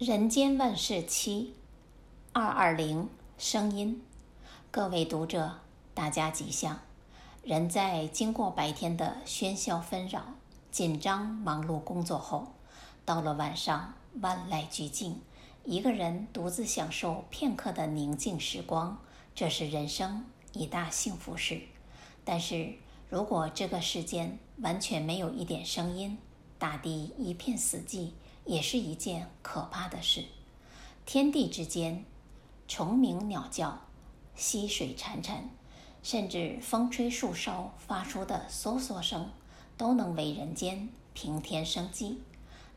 人间万事七二二零声音，各位读者，大家吉祥。人在经过白天的喧嚣纷扰、紧张忙碌工作后，到了晚上万籁俱静，一个人独自享受片刻的宁静时光，这是人生一大幸福事。但是如果这个世间完全没有一点声音，大地一片死寂，也是一件可怕的事。天地之间，虫鸣鸟叫，溪水潺潺，甚至风吹树梢发出的嗦嗦声，都能为人间平添生机。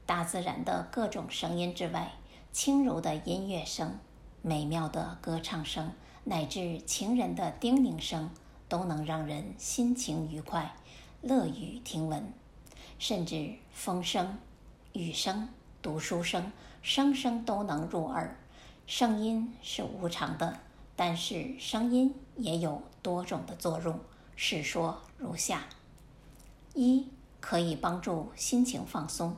大自然的各种声音之外，轻柔的音乐声、美妙的歌唱声，乃至情人的叮咛声，都能让人心情愉快，乐于听闻。甚至风声、雨声、读书声，声声都能入耳。声音是无常的，但是声音也有多种的作用。是说如下：一、可以帮助心情放松。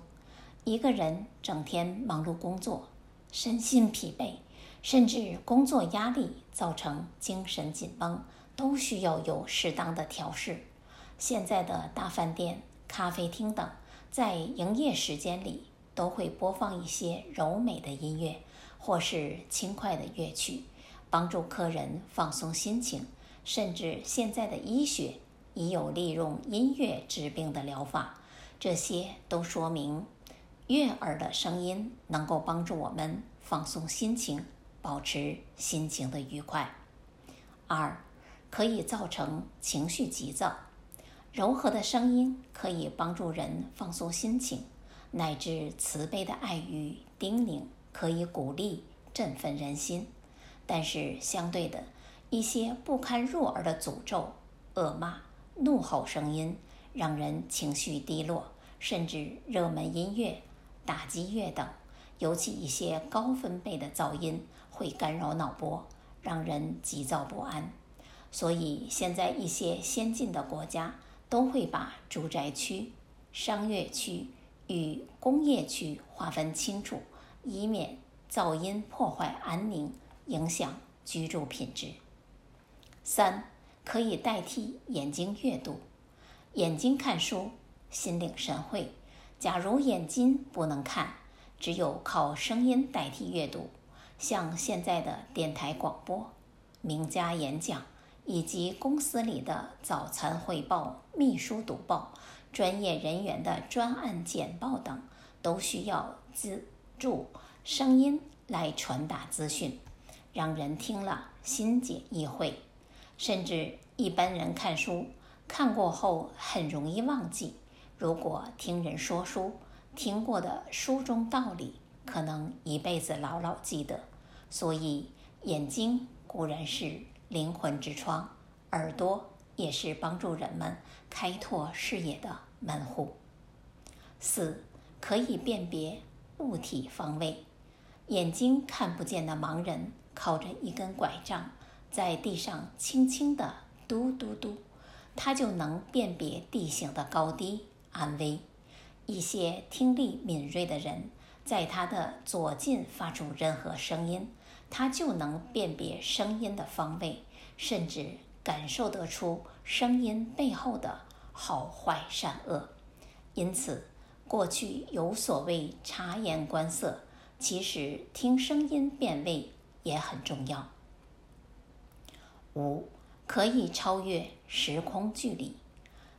一个人整天忙碌工作，身心疲惫，甚至工作压力造成精神紧绷，都需要有适当的调试。现在的大饭店。咖啡厅等，在营业时间里都会播放一些柔美的音乐，或是轻快的乐曲，帮助客人放松心情。甚至现在的医学已有利用音乐治病的疗法，这些都说明悦耳的声音能够帮助我们放松心情，保持心情的愉快。二，可以造成情绪急躁。柔和的声音可以帮助人放松心情，乃至慈悲的爱语叮咛可以鼓励振奋人心。但是相对的，一些不堪入耳的诅咒、恶骂、怒吼声音，让人情绪低落，甚至热门音乐、打击乐等，尤其一些高分贝的噪音会干扰脑波，让人急躁不安。所以现在一些先进的国家，都会把住宅区、商业区与工业区划分清楚，以免噪音破坏安宁，影响居住品质。三，可以代替眼睛阅读。眼睛看书，心领神会。假如眼睛不能看，只有靠声音代替阅读，像现在的电台广播、名家演讲。以及公司里的早餐汇报、秘书读报、专业人员的专案简报等，都需要资助声音来传达资讯，让人听了心解意会。甚至一般人看书看过后很容易忘记，如果听人说书，听过的书中道理，可能一辈子牢牢记得。所以眼睛固然是。灵魂之窗，耳朵也是帮助人们开拓视野的门户。四，可以辨别物体方位。眼睛看不见的盲人靠着一根拐杖，在地上轻轻地嘟嘟嘟，他就能辨别地形的高低安危。一些听力敏锐的人，在他的左近发出任何声音，他就能辨别声音的方位。甚至感受得出声音背后的好坏善恶，因此过去有所谓察言观色，其实听声音辨位也很重要。五，可以超越时空距离。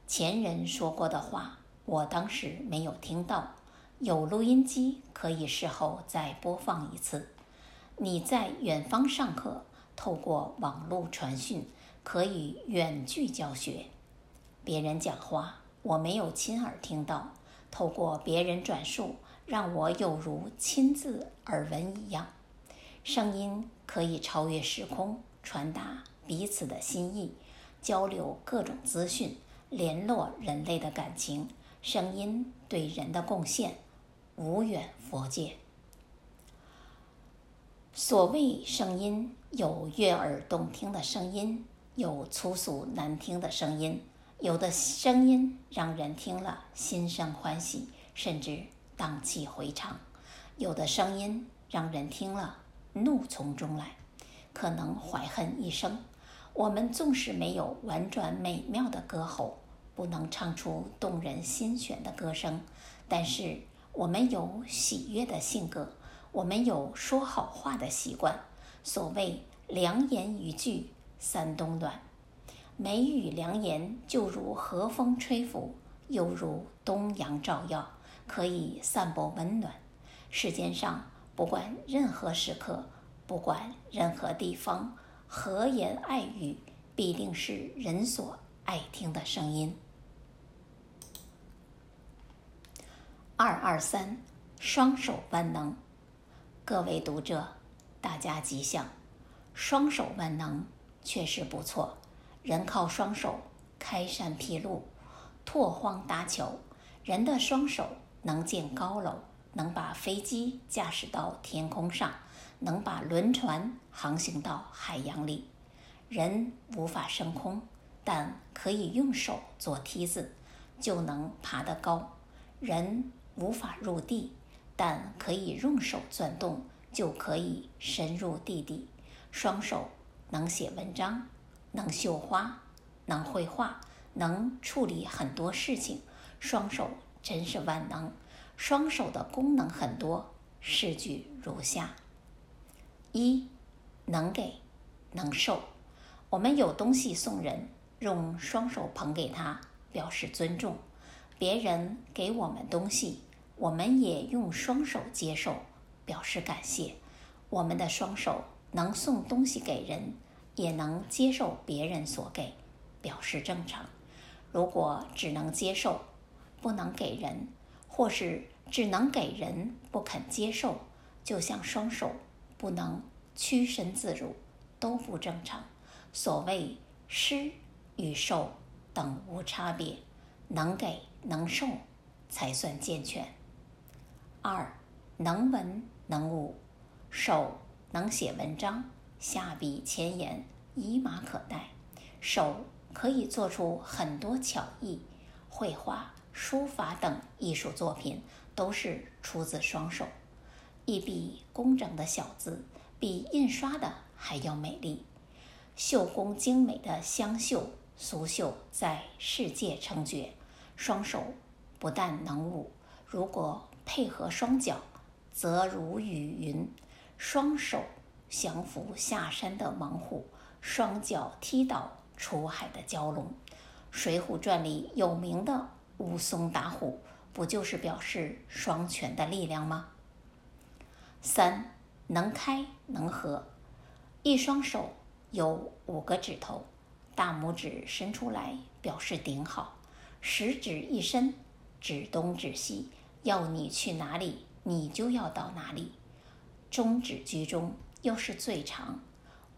前人说过的话，我当时没有听到，有录音机可以事后再播放一次。你在远方上课。透过网络传讯，可以远距教学。别人讲话，我没有亲耳听到，透过别人转述，让我有如亲自耳闻一样。声音可以超越时空，传达彼此的心意，交流各种资讯，联络人类的感情。声音对人的贡献，无远佛界。所谓声音，有悦耳动听的声音，有粗俗难听的声音。有的声音让人听了心生欢喜，甚至荡气回肠；有的声音让人听了怒从中来，可能怀恨一生。我们纵使没有婉转美妙的歌喉，不能唱出动人心弦的歌声，但是我们有喜悦的性格，我们有说好话的习惯。所谓良言一句三冬暖，美语良言就如和风吹拂，犹如东阳照耀，可以散播温暖。世间上不管任何时刻，不管任何地方。和言爱语必定是人所爱听的声音。二二三，双手万能，各位读者，大家吉祥。双手万能确实不错，人靠双手开山辟路、拓荒搭桥。人的双手能建高楼，能把飞机驾驶到天空上。能把轮船航行到海洋里，人无法升空，但可以用手做梯子，就能爬得高；人无法入地，但可以用手钻洞，就可以深入地底。双手能写文章，能绣花，能绘画，能处理很多事情。双手真是万能，双手的功能很多，试举如下。一，能给，能受。我们有东西送人，用双手捧给他，表示尊重；别人给我们东西，我们也用双手接受，表示感谢。我们的双手能送东西给人，也能接受别人所给，表示正常。如果只能接受，不能给人，或是只能给人，不肯接受，就像双手。不能屈身自如，都不正常。所谓施与受等无差别，能给能受才算健全。二，能文能武，手能写文章，下笔千言，以马可待。手可以做出很多巧艺，绘画、书法等艺术作品都是出自双手。一笔工整的小字，比印刷的还要美丽。绣工精美的湘绣、苏绣在世界称绝。双手不但能武，如果配合双脚，则如雨云。双手降服下山的猛虎，双脚踢倒出海的蛟龙。《水浒传》里有名的武松打虎，不就是表示双拳的力量吗？三，能开能合，一双手有五个指头，大拇指伸出来表示顶好，食指一伸，指东指西，要你去哪里，你就要到哪里。中指居中，又是最长，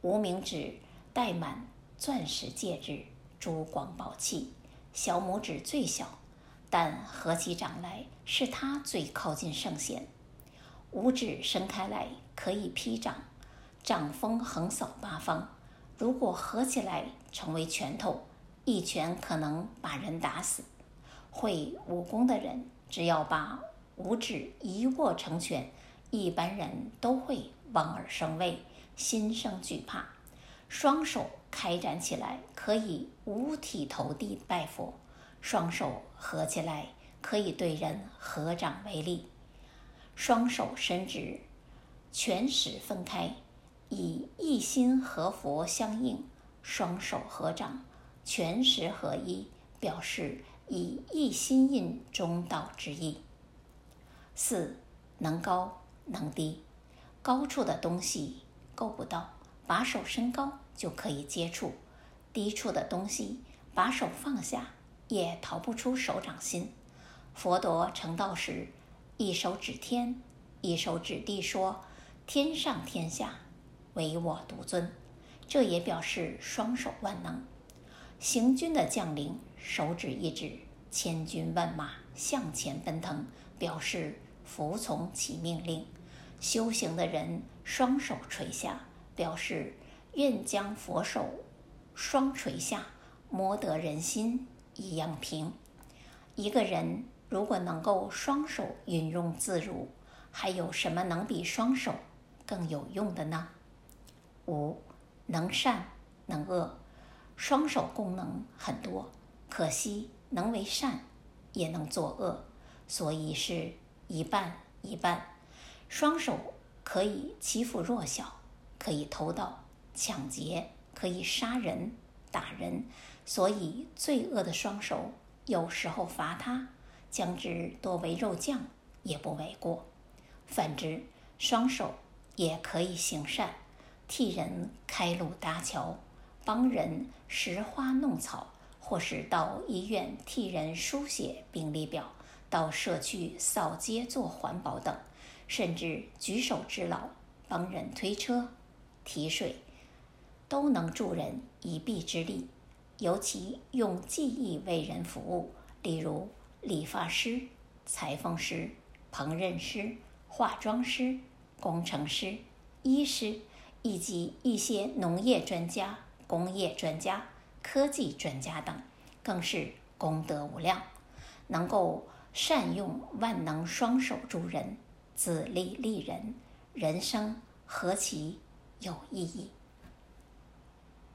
无名指戴满钻石戒指、珠光宝气，小拇指最小，但合起掌来是它最靠近圣贤。五指伸开来可以劈掌，掌风横扫八方。如果合起来成为拳头，一拳可能把人打死。会武功的人，只要把五指一握成拳，一般人都会望而生畏，心生惧怕。双手开展起来，可以五体投地拜佛；双手合起来，可以对人合掌为礼。双手伸直，拳使分开，以一心合佛相应；双手合掌，拳使合一，表示以一心印中道之意。四，能高能低，高处的东西够不到，把手伸高就可以接触；低处的东西，把手放下也逃不出手掌心。佛陀成道时，一手指天，一手指地，说：“天上天下，唯我独尊。”这也表示双手万能。行军的将领手指一指，千军万马向前奔腾，表示服从其命令。修行的人双手垂下，表示愿将佛手双垂下，摩得人心一样平。一个人。如果能够双手运用自如，还有什么能比双手更有用的呢？五，能善能恶，双手功能很多，可惜能为善，也能作恶，所以是一半一半。双手可以欺负弱小，可以偷盗、抢劫，可以杀人、打人，所以罪恶的双手有时候罚他，将之剁为肉酱也不为过。反之，双手也可以行善。替人开路搭桥，帮人拾花弄草，或是到医院替人书写病历表，到社区扫街做环保等，甚至举手之劳，帮人推车、提水，都能助人一臂之力。尤其用技艺为人服务，例如理发师、裁缝师、烹饪师、化妆师、工程师、医师。以及一些农业专家、工业专家、科技专家等，更是功德无量。能够善用万能双手助人，自利利人，人生何其有意义！